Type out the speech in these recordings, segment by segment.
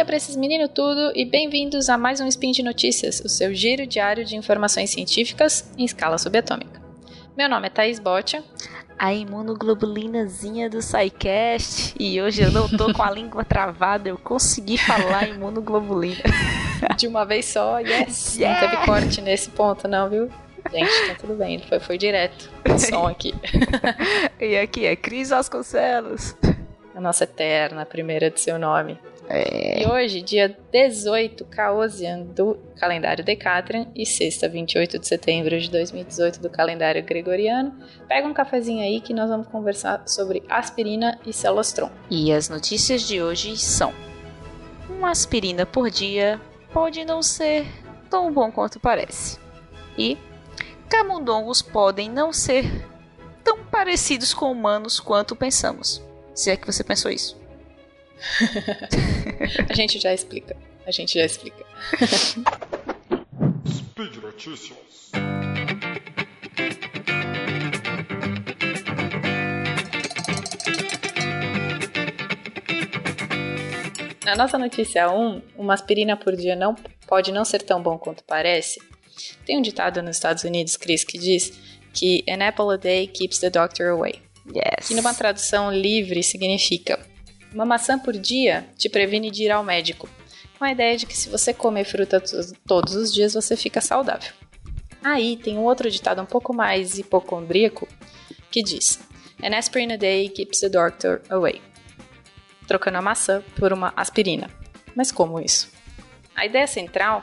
dia para esses meninos tudo e bem-vindos a mais um Spin de Notícias, o seu giro diário de informações científicas em escala subatômica. Meu nome é Thaís Botia. A imunoglobulinazinha do SciCast. E hoje eu não tô com a língua travada, eu consegui falar imunoglobulina. De uma vez só, yes! Yeah. Não teve corte nesse ponto, não, viu? Gente, tá tudo bem, foi, foi direto. O som aqui. e aqui é Cris Vasconcelos. A nossa eterna primeira de seu nome. É. E hoje, dia 18 Caosian do calendário Decatrian e sexta, 28 de setembro de 2018 do calendário Gregoriano. Pega um cafezinho aí que nós vamos conversar sobre aspirina e celostron. E as notícias de hoje são: uma aspirina por dia pode não ser tão bom quanto parece. E camundongos podem não ser tão parecidos com humanos quanto pensamos. Se é que você pensou isso. a gente já explica. A gente já explica. Speed Notícias. Na nossa notícia 1, uma aspirina por dia não pode não ser tão bom quanto parece. Tem um ditado nos Estados Unidos, Chris, que diz que an apple a day keeps the doctor away. Yes. Que numa tradução livre significa uma maçã por dia te previne de ir ao médico, com a ideia de que se você comer fruta todos os dias você fica saudável. Aí tem um outro ditado um pouco mais hipocondríaco que diz: An aspirin a day keeps the doctor away. Trocando a maçã por uma aspirina. Mas como isso? A ideia central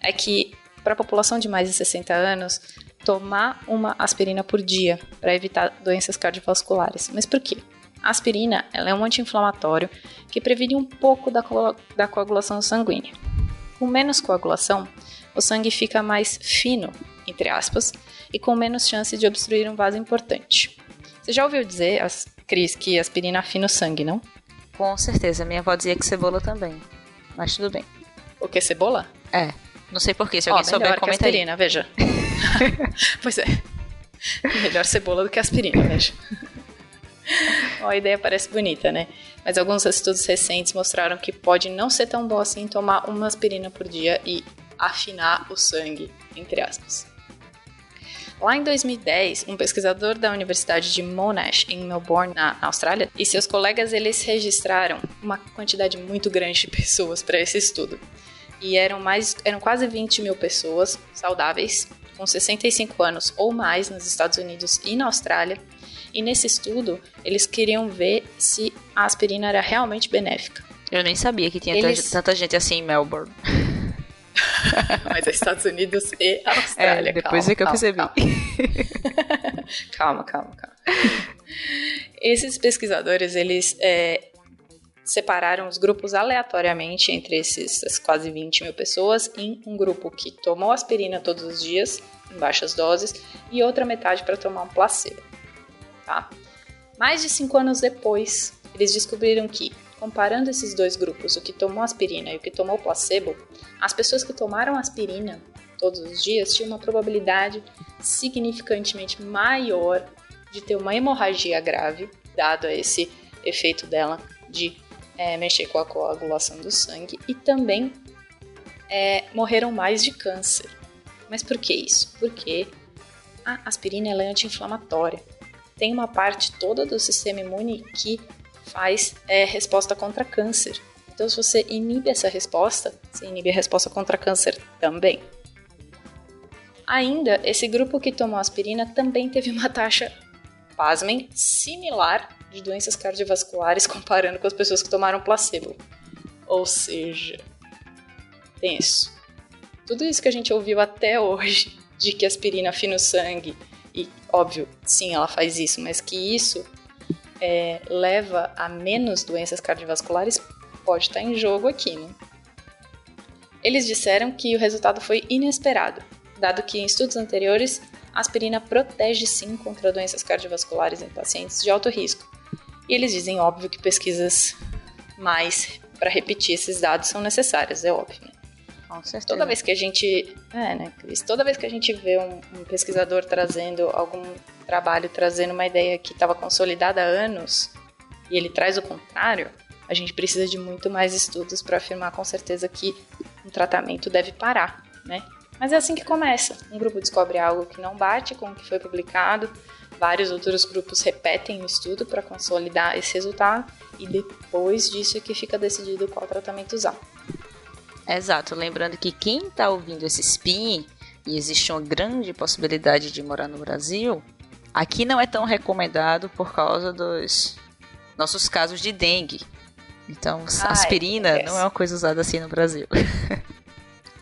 é que para a população de mais de 60 anos, tomar uma aspirina por dia para evitar doenças cardiovasculares. Mas por quê? A aspirina ela é um anti-inflamatório que previne um pouco da, co da coagulação sanguínea. Com menos coagulação, o sangue fica mais fino, entre aspas, e com menos chance de obstruir um vaso importante. Você já ouviu dizer, Cris, que aspirina afina o sangue, não? Com certeza, minha avó dizia que cebola também. Mas tudo bem. O que, cebola? É. Não sei porquê, se alguém oh, souber, comenta aspirina, aí. veja. pois é. Melhor cebola do que aspirina, veja a ideia parece bonita, né? Mas alguns estudos recentes mostraram que pode não ser tão bom assim tomar uma aspirina por dia e afinar o sangue, entre aspas. Lá em 2010, um pesquisador da Universidade de Monash, em Melbourne, na Austrália, e seus colegas eles registraram uma quantidade muito grande de pessoas para esse estudo. E eram, mais, eram quase 20 mil pessoas saudáveis, com 65 anos ou mais nos Estados Unidos e na Austrália, e nesse estudo, eles queriam ver se a aspirina era realmente benéfica. Eu nem sabia que tinha eles... tanta gente assim em Melbourne. Mas é Estados Unidos e Austrália. É, depois calma, é que eu percebi. Calma, calma, calma. Esses pesquisadores, eles é, separaram os grupos aleatoriamente entre esses quase 20 mil pessoas em um grupo que tomou aspirina todos os dias, em baixas doses, e outra metade para tomar um placebo tá? Mais de cinco anos depois, eles descobriram que, comparando esses dois grupos, o que tomou aspirina e o que tomou placebo, as pessoas que tomaram aspirina todos os dias tinham uma probabilidade significantemente maior de ter uma hemorragia grave, dado esse efeito dela de é, mexer com a coagulação do sangue, e também é, morreram mais de câncer. Mas por que isso? Porque a aspirina é anti-inflamatória tem uma parte toda do sistema imune que faz é, resposta contra câncer. Então, se você inibe essa resposta, você inibe a resposta contra câncer também. Ainda, esse grupo que tomou aspirina também teve uma taxa, pasmem, similar de doenças cardiovasculares comparando com as pessoas que tomaram placebo. Ou seja, tenso. Tudo isso que a gente ouviu até hoje de que aspirina afina o sangue, e óbvio, sim, ela faz isso, mas que isso é, leva a menos doenças cardiovasculares pode estar em jogo aqui, né? Eles disseram que o resultado foi inesperado, dado que em estudos anteriores a aspirina protege sim contra doenças cardiovasculares em pacientes de alto risco. E eles dizem, óbvio, que pesquisas mais para repetir esses dados são necessárias, é óbvio. Né? Com certeza. Toda vez que a gente. É, né, Cris? Toda vez que a gente vê um, um pesquisador trazendo algum trabalho, trazendo uma ideia que estava consolidada há anos, e ele traz o contrário, a gente precisa de muito mais estudos para afirmar com certeza que um tratamento deve parar, né? Mas é assim que começa. Um grupo descobre algo que não bate com o que foi publicado, vários outros grupos repetem o estudo para consolidar esse resultado e depois disso é que fica decidido qual tratamento usar. Exato, lembrando que quem está ouvindo esse spin e existe uma grande possibilidade de morar no Brasil, aqui não é tão recomendado por causa dos nossos casos de dengue. Então, ah, aspirina é, não é uma coisa usada assim no Brasil.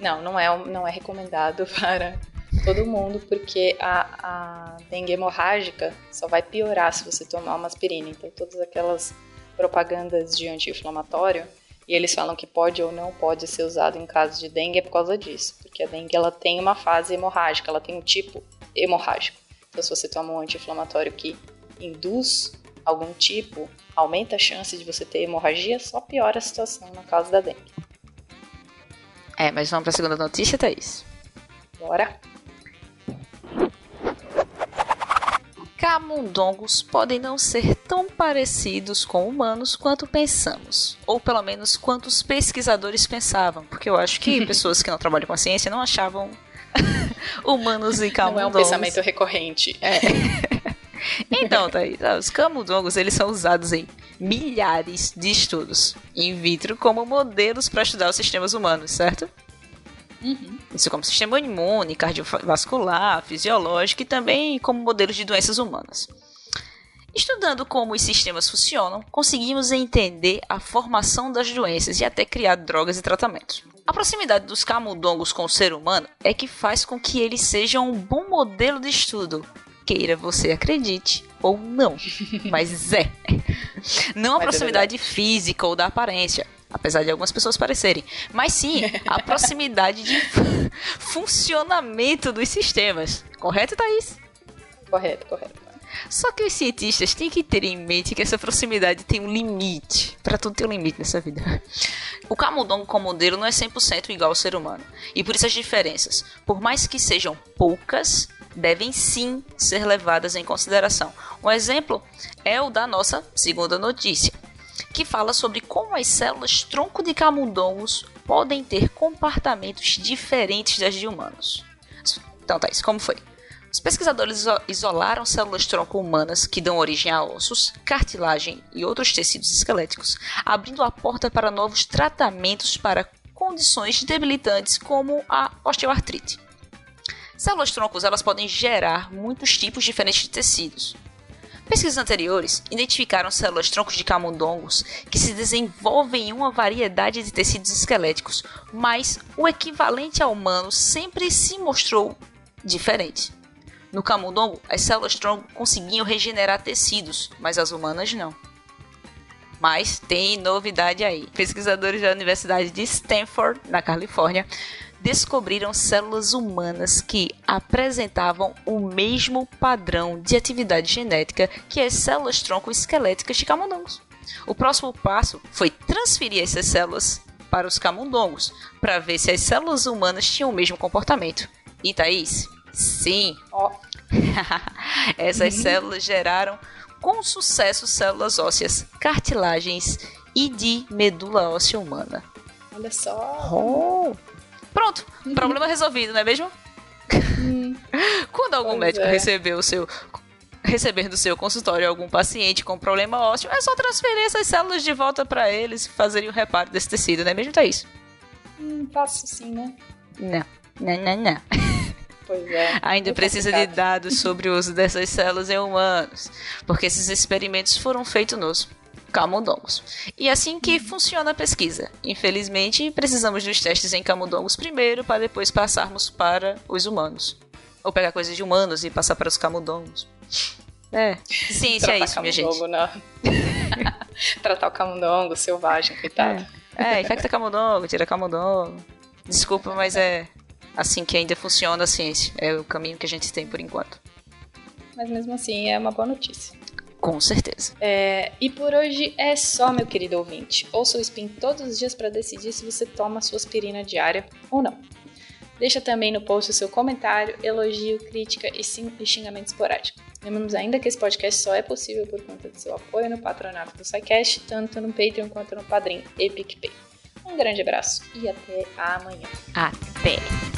Não, não é, não é recomendado para todo mundo, porque a, a dengue hemorrágica só vai piorar se você tomar uma aspirina. Então, todas aquelas propagandas de anti-inflamatório, e eles falam que pode ou não pode ser usado em caso de dengue é por causa disso, porque a dengue ela tem uma fase hemorrágica, ela tem um tipo hemorrágico. Então, se você toma um anti-inflamatório que induz algum tipo, aumenta a chance de você ter hemorragia, só piora a situação no caso da dengue. É, mas vamos para a segunda notícia, Thaís? Bora. Camundongos podem não ser tão parecidos com humanos quanto pensamos, ou pelo menos quantos pesquisadores pensavam, porque eu acho que pessoas que não trabalham com a ciência não achavam humanos e camundongos. Não é um pensamento recorrente. É. então, Thaís, os camundongos eles são usados em milhares de estudos in vitro como modelos para estudar os sistemas humanos, certo? Uhum. Isso como sistema imune, cardiovascular, fisiológico e também como modelos de doenças humanas. Estudando como os sistemas funcionam, conseguimos entender a formação das doenças e até criar drogas e tratamentos. A proximidade dos camundongos com o ser humano é que faz com que eles sejam um bom modelo de estudo, queira você acredite ou não. Mas é. Não a é proximidade é física ou da aparência, apesar de algumas pessoas parecerem, mas sim a proximidade de funcionamento dos sistemas. Correto, Thaís? Correto, correto. Só que os cientistas têm que ter em mente que essa proximidade tem um limite. Para tudo tem um limite nessa vida. O camundongo como modelo não é 100% igual ao ser humano. E por isso as diferenças, por mais que sejam poucas, devem sim ser levadas em consideração. Um exemplo é o da nossa segunda notícia, que fala sobre como as células tronco de camundongos podem ter comportamentos diferentes das de humanos. Então, Thais, como foi? Os pesquisadores isolaram células tronco humanas que dão origem a ossos, cartilagem e outros tecidos esqueléticos, abrindo a porta para novos tratamentos para condições debilitantes como a osteoartrite. Células troncos elas podem gerar muitos tipos diferentes de tecidos. Pesquisas anteriores identificaram células troncos de camundongos que se desenvolvem em uma variedade de tecidos esqueléticos, mas o equivalente ao humano sempre se mostrou diferente. No camundongo, as células tronco conseguiam regenerar tecidos, mas as humanas não. Mas tem novidade aí. Pesquisadores da Universidade de Stanford, na Califórnia, descobriram células humanas que apresentavam o mesmo padrão de atividade genética que as células tronco esqueléticas de camundongos. O próximo passo foi transferir essas células para os camundongos, para ver se as células humanas tinham o mesmo comportamento. E Thaís? Sim. Oh. Essas uhum. células geraram com sucesso células ósseas, cartilagens e de medula óssea humana. Olha só. Oh. Pronto, problema resolvido, não é mesmo? Uhum. Quando algum pois médico é. recebeu o seu receber do seu consultório algum paciente com problema ósseo, é só transferir essas células de volta para eles e fazerem o reparo desse tecido, não é mesmo, Thaís? Hum, faço sim, né? Não, não, não, não. Pois é. Ainda precisa de dados sobre o uso dessas células em humanos, porque esses experimentos foram feitos nos camundongos. E é assim que funciona a pesquisa. Infelizmente, precisamos dos testes em camundongos primeiro, para depois passarmos para os humanos. Ou pegar coisas de humanos e passar para os camundongos. É, ciência é isso, minha gente. Não. Tratar o camundongo selvagem, coitado. É, é infecta camundongo, tira camundongo. Desculpa, mas é assim que ainda funciona a ciência. É o caminho que a gente tem por enquanto. Mas mesmo assim é uma boa notícia. Com certeza. É, e por hoje é só, meu querido ouvinte. Ouça o Spin todos os dias para decidir se você toma sua aspirina diária ou não. Deixa também no post o seu comentário, elogio, crítica e, sim, e xingamento esporádico. Lembramos ainda que esse podcast só é possível por conta do seu apoio no patronato do SciCast, tanto no Patreon quanto no Padrim e PicPay. Um grande abraço e até amanhã. Até!